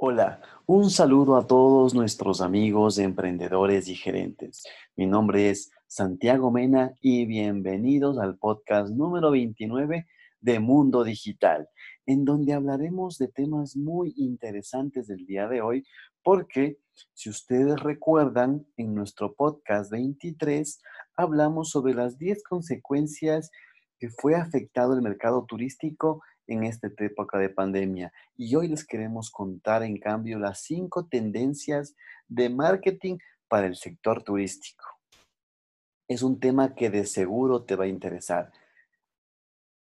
Hola, un saludo a todos nuestros amigos emprendedores y gerentes. Mi nombre es Santiago Mena y bienvenidos al podcast número 29 de Mundo Digital, en donde hablaremos de temas muy interesantes del día de hoy, porque si ustedes recuerdan, en nuestro podcast 23 hablamos sobre las 10 consecuencias que fue afectado el mercado turístico en esta época de pandemia. Y hoy les queremos contar, en cambio, las cinco tendencias de marketing para el sector turístico. Es un tema que de seguro te va a interesar.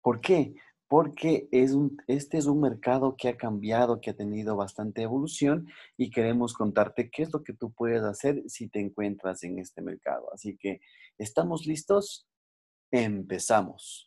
¿Por qué? Porque es este es un mercado que ha cambiado, que ha tenido bastante evolución y queremos contarte qué es lo que tú puedes hacer si te encuentras en este mercado. Así que, ¿estamos listos? Empezamos.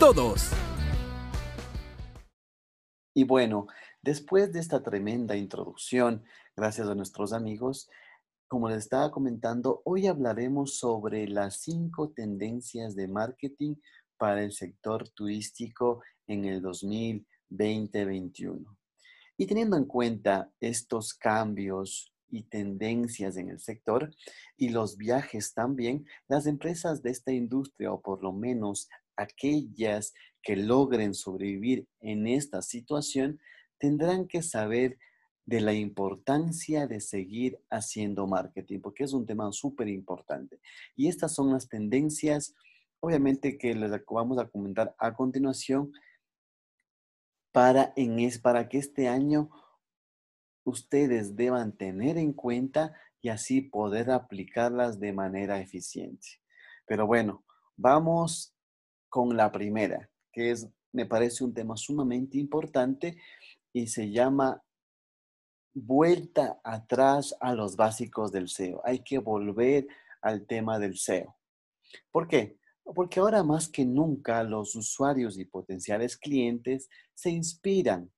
todos. Y bueno, después de esta tremenda introducción, gracias a nuestros amigos, como les estaba comentando, hoy hablaremos sobre las cinco tendencias de marketing para el sector turístico en el 2020-2021. Y teniendo en cuenta estos cambios y tendencias en el sector y los viajes también, las empresas de esta industria, o por lo menos aquellas que logren sobrevivir en esta situación tendrán que saber de la importancia de seguir haciendo marketing, porque es un tema súper importante. Y estas son las tendencias, obviamente, que les vamos a comentar a continuación para, en es, para que este año ustedes deban tener en cuenta y así poder aplicarlas de manera eficiente. Pero bueno, vamos con la primera, que es, me parece un tema sumamente importante y se llama vuelta atrás a los básicos del SEO. Hay que volver al tema del SEO. ¿Por qué? Porque ahora más que nunca los usuarios y potenciales clientes se inspiran,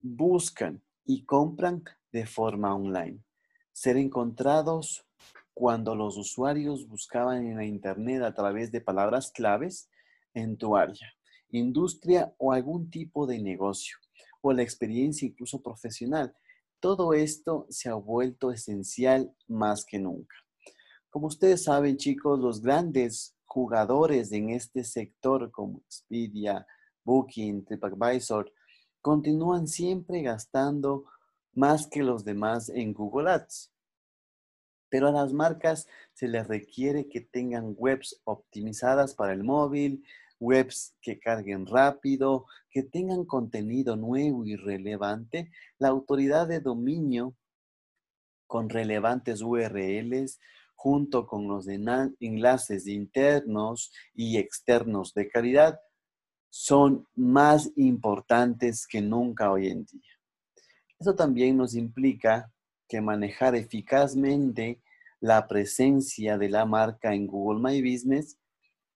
buscan y compran de forma online. Ser encontrados cuando los usuarios buscaban en la Internet a través de palabras claves en tu área, industria o algún tipo de negocio, o la experiencia incluso profesional. Todo esto se ha vuelto esencial más que nunca. Como ustedes saben, chicos, los grandes jugadores en este sector como Expedia, Booking, TripAdvisor, continúan siempre gastando más que los demás en Google Ads. Pero a las marcas se les requiere que tengan webs optimizadas para el móvil, webs que carguen rápido, que tengan contenido nuevo y relevante. La autoridad de dominio con relevantes URLs junto con los enlaces internos y externos de calidad son más importantes que nunca hoy en día. Eso también nos implica que manejar eficazmente la presencia de la marca en Google My Business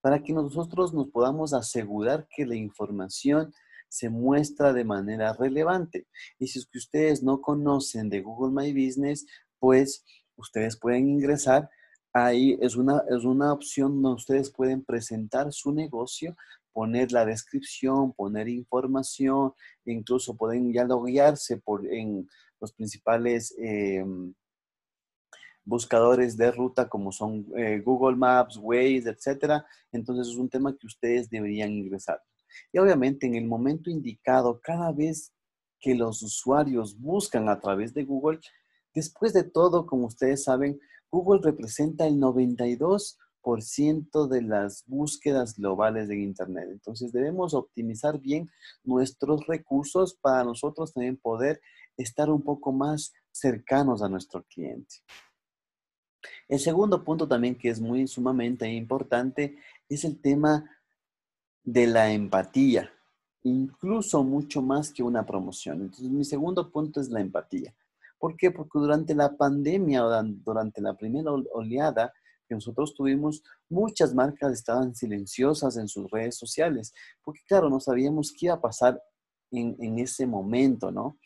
para que nosotros nos podamos asegurar que la información se muestra de manera relevante. Y si es que ustedes no conocen de Google My Business, pues ustedes pueden ingresar. Ahí es una, es una opción donde ustedes pueden presentar su negocio, poner la descripción, poner información, incluso pueden ya loguearse por, en los principales em, buscadores de ruta como son eh, Google Maps, Waze, etcétera. Entonces es un tema que ustedes deberían ingresar. Y obviamente en el momento indicado, cada vez que los usuarios buscan a través de Google, después de todo, como ustedes saben, Google representa el 92% de las búsquedas globales de Internet. Entonces debemos optimizar bien nuestros recursos para nosotros también poder estar un poco más cercanos a nuestro cliente. El segundo punto también que es muy sumamente importante es el tema de la empatía. incluso mucho más que una promoción. Entonces, mi segundo punto es la empatía. ¿Por qué? Porque durante la pandemia o durante la primera oleada que nosotros tuvimos, muchas marcas estaban silenciosas en sus redes sociales, porque claro, no sabíamos qué iba a pasar en, ese momento, ¿no?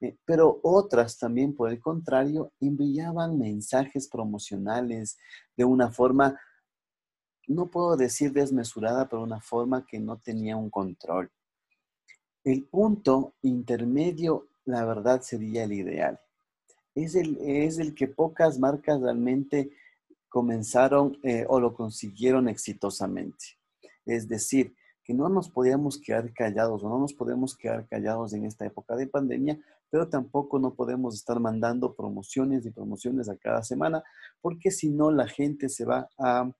Eh, pero otras también, por el contrario, enviaban mensajes promocionales de una forma, no puedo decir desmesurada, pero una forma que no tenía un control. El punto intermedio, la verdad, sería el ideal. Es el, es el que pocas marcas realmente comenzaron eh, o lo consiguieron exitosamente. Es decir, que no nos podíamos quedar callados o no nos podemos quedar callados en esta época de pandemia, pero tampoco no podemos estar mandando promociones y promociones a cada semana, porque si no la gente se va a,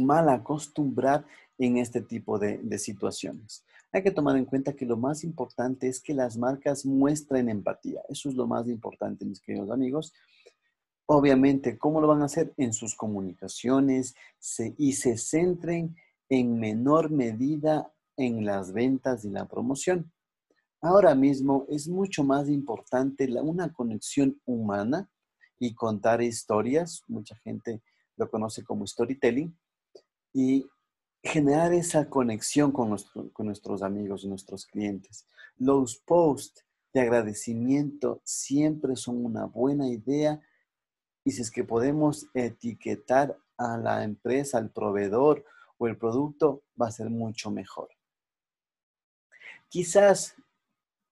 mal acostumbrar en este tipo de, de situaciones. Hay que tomar en cuenta que lo más importante es que las marcas muestren empatía. Eso es lo más importante, mis queridos amigos. Obviamente, ¿cómo lo van a hacer? En sus comunicaciones y se centren en menor medida en las ventas y la promoción. Ahora mismo es mucho más importante una conexión humana y contar historias. Mucha gente lo conoce como storytelling. Y generar esa conexión con, con nuestros amigos y nuestros clientes. Los posts de agradecimiento siempre son una buena idea y si es que podemos etiquetar a la empresa, al proveedor el producto va a ser mucho mejor. Quizás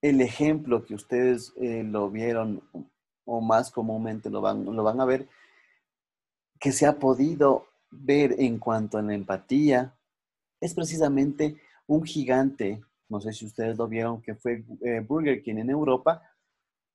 el ejemplo que ustedes eh, lo vieron o más comúnmente lo van, lo van a ver, que se ha podido ver en cuanto a la empatía, es precisamente un gigante, no sé si ustedes lo vieron, que fue eh, Burger King en Europa,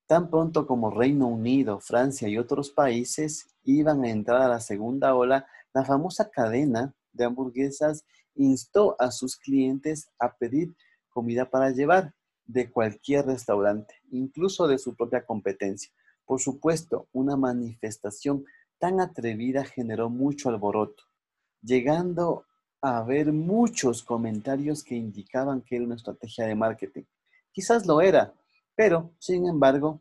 tan pronto como Reino Unido, Francia y otros países iban a entrar a la segunda ola, la famosa cadena de hamburguesas instó a sus clientes a pedir comida para llevar de cualquier restaurante, incluso de su propia competencia. Por supuesto, una manifestación tan atrevida generó mucho alboroto, llegando a haber muchos comentarios que indicaban que era una estrategia de marketing. Quizás lo era, pero sin embargo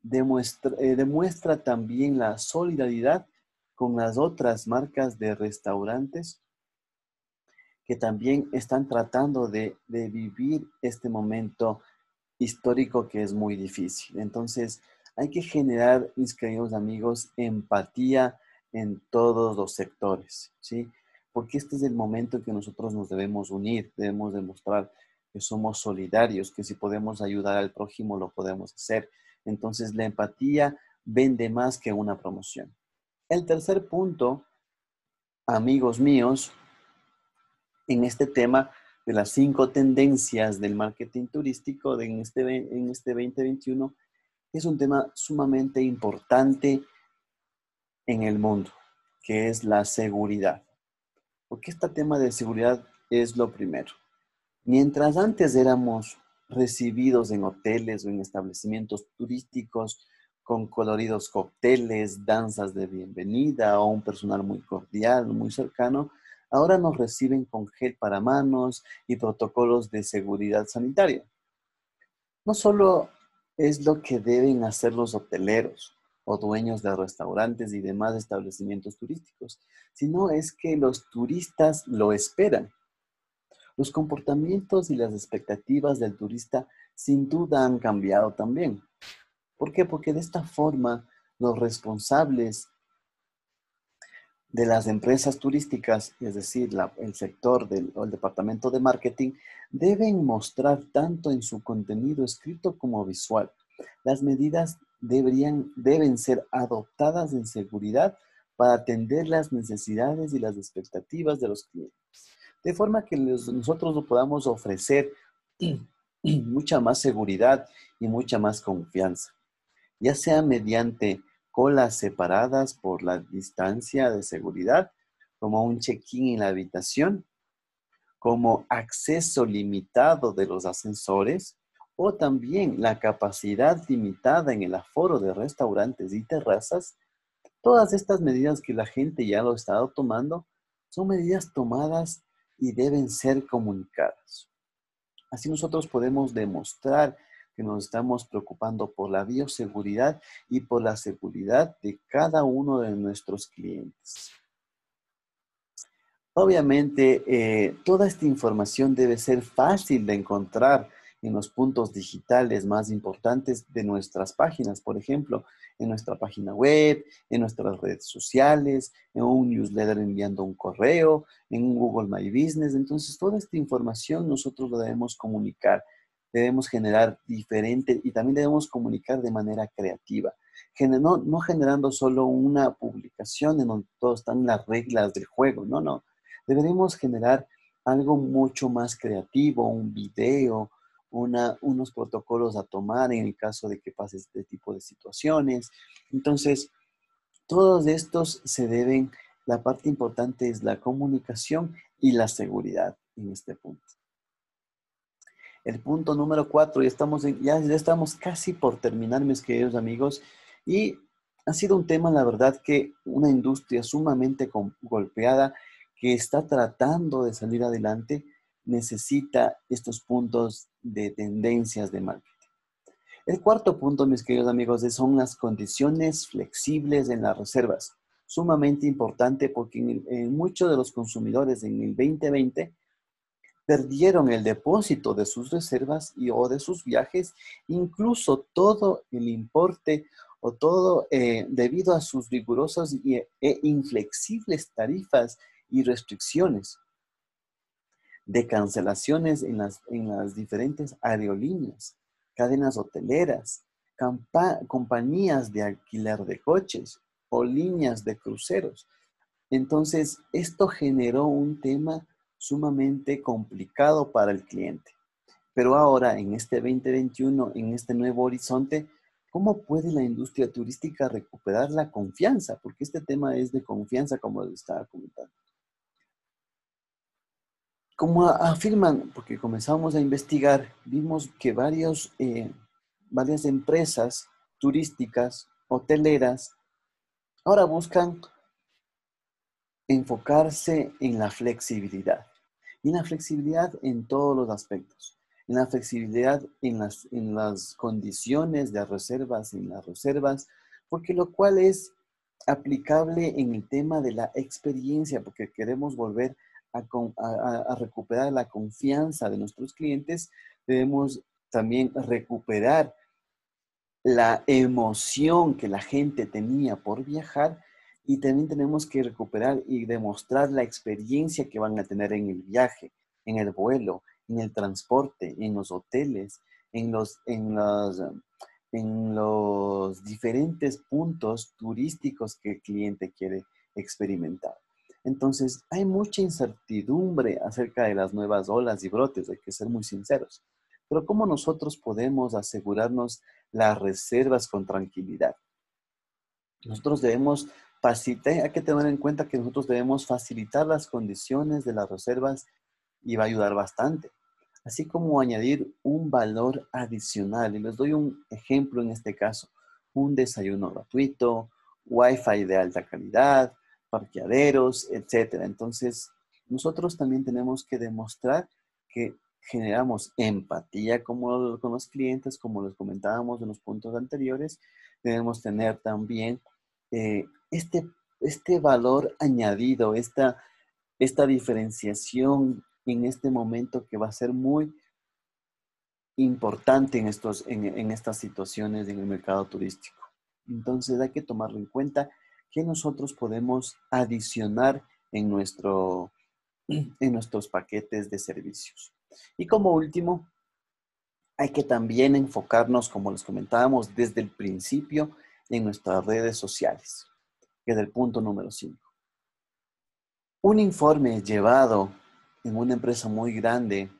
demuestra, eh, demuestra también la solidaridad con las otras marcas de restaurantes que también están tratando de, vivir este momento histórico que es muy difícil. Entonces, hay que generar, mis queridos amigos, empatía en todos los sectores, ¿sí? Porque este es el momento en que nosotros nos debemos unir, debemos demostrar que somos solidarios, que si podemos ayudar al prójimo lo podemos hacer. Entonces, la empatía vende más que una promoción. El tercer punto, amigos míos, en este tema de las cinco tendencias del marketing turístico en, este, en este 2021 es un tema sumamente importante en el mundo, que es la seguridad. Porque este tema de seguridad es lo primero. Mientras antes éramos recibidos en hoteles o en establecimientos turísticos con coloridos cócteles, danzas de bienvenida o un personal muy cordial, muy cercano, ahora nos reciben con gel para manos y protocolos de seguridad sanitaria. No solo es lo que deben hacer los hoteleros o dueños de restaurantes y demás establecimientos turísticos, sino es que los turistas lo esperan. Los comportamientos y las expectativas del turista sin duda han cambiado también. ¿Por qué? Porque de esta forma los responsables de las empresas turísticas, es decir, el sector del, o el departamento de marketing, deben mostrar tanto en su contenido escrito como visual. Las medidas deberían, deben ser adoptadas en seguridad para atender las necesidades y las expectativas de los clientes. De forma que nosotros podamos ofrecer mucha más seguridad y mucha más confianza, ya sea mediante colas separadas por la distancia de seguridad, como un check-in en la habitación, como acceso limitado de los ascensores o también la capacidad limitada en el aforo de restaurantes y terrazas. Todas estas medidas que la gente ya lo ha estado tomando son medidas tomadas y deben ser comunicadas. Así nosotros podemos demostrar que nos estamos preocupando por la bioseguridad y por la seguridad de cada uno de nuestros clientes. Obviamente, eh, toda esta información debe ser fácil de encontrar en los puntos digitales más importantes de nuestras páginas, por ejemplo, en nuestra página web, en nuestras redes sociales, en un newsletter enviando un correo, en un Google My Business. Entonces, toda esta información nosotros la debemos comunicar, debemos generar diferente y también debemos comunicar de manera creativa. No, no generando solo una publicación en donde todas están las reglas del juego, no, no. Deberemos generar algo mucho más creativo, un video, unos protocolos a tomar en el caso de que pase este tipo de situaciones. Entonces, todos estos se deben, la parte importante es la comunicación y la seguridad en este punto. El punto número cuatro, ya estamos, ya, ya estamos casi por terminar, mis queridos amigos, y ha sido un tema, la verdad, que una industria sumamente golpeada que está tratando de salir adelante, necesita estos puntos de tendencias de marketing. El cuarto punto, mis queridos amigos, son las condiciones flexibles en las reservas. Sumamente importante porque muchos de los consumidores en el 2020 perdieron el depósito de sus reservas y o de sus viajes, incluso todo el importe o todo eh, debido a sus rigurosas e inflexibles tarifas y restricciones de cancelaciones en las, en las diferentes aerolíneas, cadenas hoteleras, compañías de alquiler de coches o líneas de cruceros. Entonces, esto generó un tema sumamente complicado para el cliente. Pero ahora, en este 2021, en este nuevo horizonte, ¿cómo puede la industria turística recuperar la confianza? Porque este tema es de confianza, como les estaba comentando como afirman, porque comenzamos a investigar, vimos que varios, eh, varias empresas turísticas, hoteleras, ahora buscan enfocarse en la flexibilidad. Y en la flexibilidad en todos los aspectos. En la flexibilidad en las, en las condiciones de reservas, en las reservas, porque lo cual es aplicable en el tema de la experiencia, porque queremos volver a, recuperar la confianza de nuestros clientes, debemos también recuperar la emoción que la gente tenía por viajar y también tenemos que recuperar y demostrar la experiencia que van a tener en el viaje, en el vuelo, en el transporte, en los hoteles, en los, en los, en los diferentes puntos turísticos que el cliente quiere experimentar. Entonces, hay mucha incertidumbre acerca de las nuevas olas y brotes, hay que ser muy sinceros. Pero ¿cómo nosotros podemos asegurarnos las reservas con tranquilidad? Nosotros debemos facilitar, hay que tener en cuenta que nosotros debemos facilitar las condiciones de las reservas y va a ayudar bastante. Así como añadir un valor adicional. Y les doy un ejemplo en este caso. Un desayuno gratuito, Wi-Fi de alta calidad, parqueaderos, etcétera. Entonces, nosotros también tenemos que demostrar que generamos empatía con los clientes, como les comentábamos en los puntos anteriores. Debemos tener también eh, este, este valor añadido, esta, esta diferenciación en este momento que va a ser muy importante en, estos, en, en estas situaciones en el mercado turístico. Entonces hay que tomarlo en cuenta ¿Qué nosotros podemos adicionar en, nuestro, en nuestros paquetes de servicios. Y como último, hay que también enfocarnos, como les comentábamos desde el principio, en nuestras redes sociales, que es el punto número 5. Un informe llevado en una empresa muy grande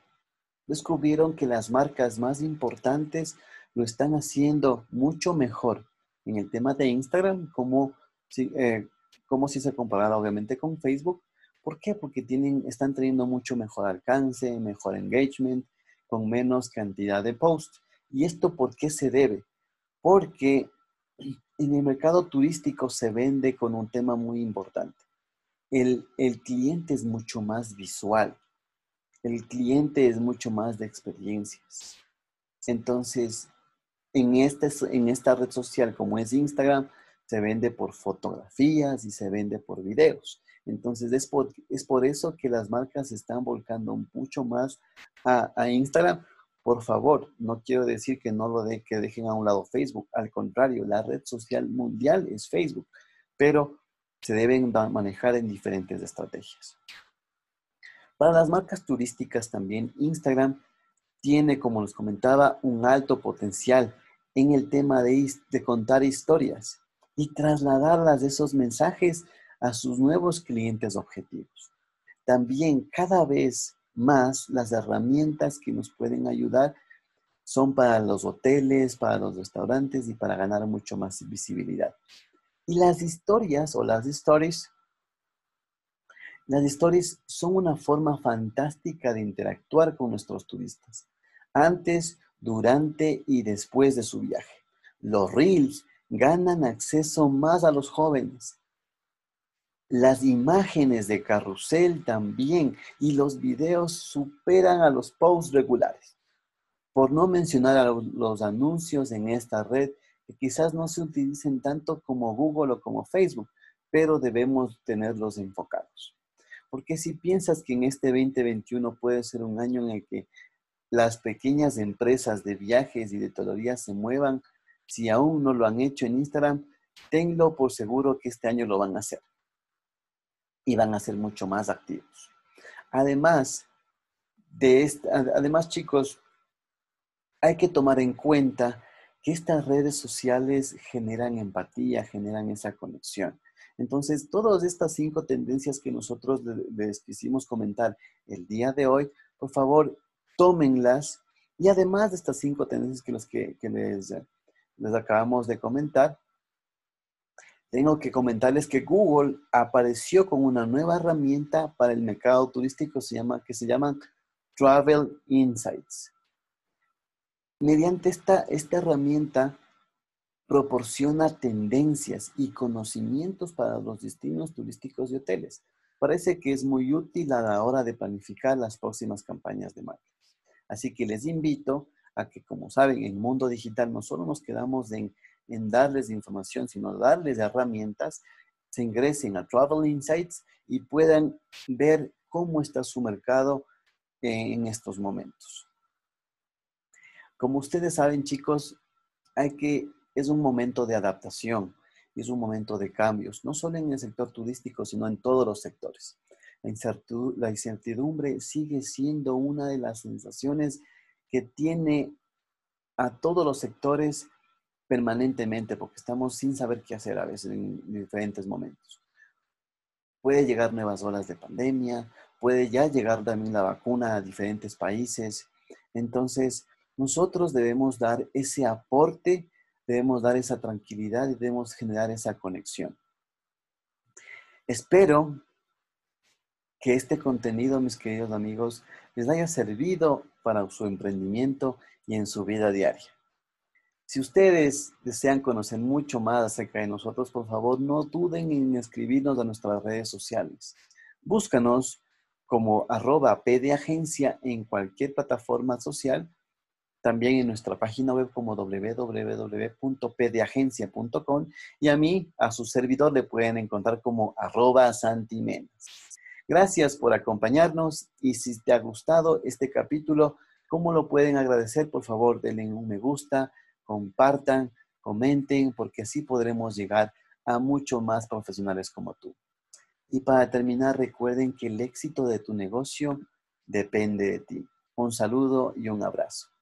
descubrieron que las marcas más importantes lo están haciendo mucho mejor en el tema de Instagram como ¿sí? Eh, como si se comparara obviamente con Facebook. ¿Por qué? Porque tienen, están teniendo mucho mejor alcance, mejor engagement, con menos cantidad de posts. ¿Y esto por qué se debe? Porque en el mercado turístico se vende con un tema muy importante. El, el cliente es mucho más visual. el cliente es mucho más de experiencias. Entonces, en, este, en esta red social como es Instagram, se vende por fotografías y se vende por videos. Entonces, es por, es por eso que las marcas se están volcando mucho más a, Instagram. Por favor, no quiero decir que no lo que dejen a un lado Facebook. Al contrario, la red social mundial es Facebook, pero se deben manejar en diferentes estrategias. Para las marcas turísticas también, Instagram tiene, como les comentaba, un alto potencial en el tema de, de contar historias y trasladarlas esos mensajes a sus nuevos clientes objetivos. También cada vez más las herramientas que nos pueden ayudar son para los hoteles, para los restaurantes y para ganar mucho más visibilidad. Y las historias o las stories, las stories son una forma fantástica de interactuar con nuestros turistas, antes, durante y después de su viaje. Los reels ganan acceso más a los jóvenes. Las imágenes de carrusel también y los videos superan a los posts regulares. Por no mencionar a los anuncios en esta red que quizás no se utilicen tanto como Google o como Facebook, pero debemos tenerlos enfocados. Porque si piensas que en este 2021 puede ser un año en el que las pequeñas empresas de viajes y de todavía se muevan, si aún no lo han hecho en Instagram, tenlo por seguro que este año lo van a hacer. Y van a ser mucho más activos. Además, de además chicos, hay que tomar en cuenta que estas redes sociales generan empatía, generan esa conexión. Entonces, todas estas cinco tendencias que nosotros les quisimos comentar el día de hoy, por favor, tómenlas. Y además de estas cinco tendencias que, los que, les, les acabamos de comentar, tengo que comentarles que Google apareció con una nueva herramienta para el mercado turístico se llama, que se llama Travel Insights. Mediante esta, esta herramienta proporciona tendencias y conocimientos para los destinos turísticos y hoteles. Parece que es muy útil a la hora de planificar las próximas campañas de marketing. Así que les invito a que, como saben, en Mundo Digital no solo nos quedamos en, en darles información, sino darles herramientas, se ingresen a Travel Insights y puedan ver cómo está su mercado en estos momentos. Como ustedes saben, chicos, hay que, es un momento de adaptación, es un momento de cambios, no solo en el sector turístico, sino en todos los sectores. La incertidumbre sigue siendo una de las sensaciones que tiene a todos los sectores permanentemente, porque estamos sin saber qué hacer a veces en diferentes momentos. Puede llegar nuevas olas de pandemia, puede ya llegar también la vacuna a diferentes países. Entonces, nosotros debemos dar ese aporte, debemos dar esa tranquilidad y debemos generar esa conexión. Espero que este contenido, mis queridos amigos, les haya servido para su emprendimiento y en su vida diaria. Si ustedes desean conocer mucho más acerca de nosotros, por favor, no duden en escribirnos a nuestras redes sociales. Búscanos como arroba pdagencia en cualquier plataforma social también en nuestra página web como www.pdagencia.com y a mí, a su servidor, le pueden encontrar como arroba santimenas. Gracias por acompañarnos y si te ha gustado este capítulo, ¿cómo lo pueden agradecer? Por favor, denle un me gusta, compartan, comenten, porque así podremos llegar a mucho más profesionales como tú. Y para terminar, recuerden que el éxito de tu negocio depende de ti. Un saludo y un abrazo.